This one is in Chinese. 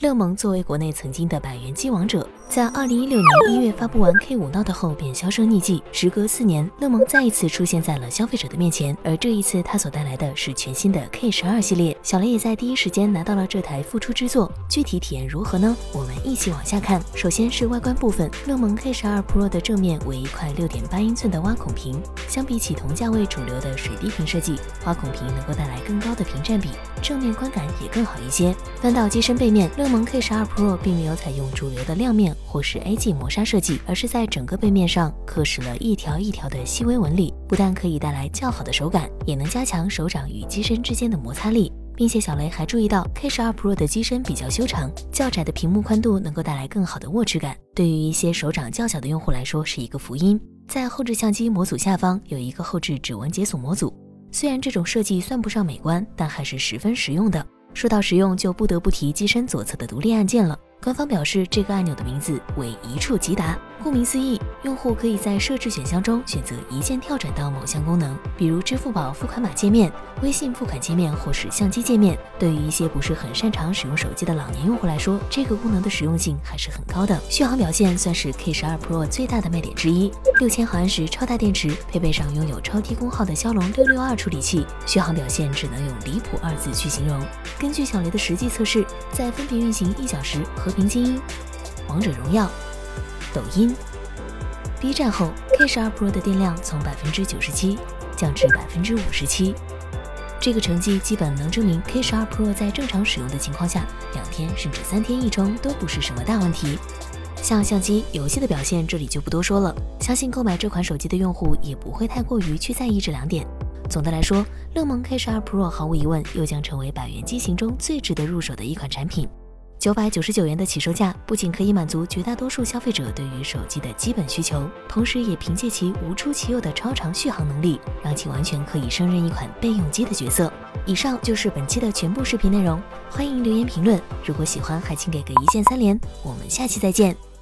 乐檬作为国内曾经的百元机王者，在二零一六年一月发布完 K 五 Note 后便销声匿迹。时隔四年，乐檬再一次出现在了消费者的面前，而这一次它所带来的是全新的 K 十二系列。小雷也在第一时间拿到了这台复出之作，具体体验如何呢？我们一起往下看。首先是外观部分，乐檬 K 十二 Pro 的正面为一块六点八英寸的挖孔屏，相比起同价位主流的水滴屏设计，挖孔屏能够带来更高的屏占比，正面观感也更好一些。翻到机身背面，乐檬 K 十二 Pro 并没有采用主流的亮面或是 AG 磨砂设计，而是在整个背面上刻蚀了一条一条的细微纹理，不但可以带来较好的手感，也能加强手掌与机身之间的摩擦力。并且小雷还注意到 K 十二 Pro 的机身比较修长，较窄的屏幕宽度能够带来更好的握持感，对于一些手掌较小的用户来说是一个福音。在后置相机模组下方有一个后置指纹解锁模组，虽然这种设计算不上美观，但还是十分实用的。说到实用，就不得不提机身左侧的独立按键了。官方表示，这个按钮的名字为一触即达。顾名思义，用户可以在设置选项中选择一键跳转到某项功能，比如支付宝付款码界面、微信付款界面或是相机界面。对于一些不是很擅长使用手机的老年用户来说，这个功能的实用性还是很高的。续航表现算是 K 十二 Pro 最大的卖点之一，六千毫安时超大电池，配备上拥有超低功耗的骁龙六六二处理器，续航表现只能用离谱二字去形容。根据小雷的实际测试，在分别运行一小时和平精英、王者荣耀。抖音、B 站后，K 十二 Pro 的电量从百分之九十七降至百分之五十七，这个成绩基本能证明 K 十二 Pro 在正常使用的情况下，两天甚至三天一充都不是什么大问题。像相机、游戏的表现，这里就不多说了，相信购买这款手机的用户也不会太过于去在意这两点。总的来说，乐檬 K 十二 Pro 毫无疑问又将成为百元机型中最值得入手的一款产品。九百九十九元的起售价，不仅可以满足绝大多数消费者对于手机的基本需求，同时也凭借其无出其右的超长续航能力，让其完全可以胜任一款备用机的角色。以上就是本期的全部视频内容，欢迎留言评论。如果喜欢，还请给个一键三连。我们下期再见。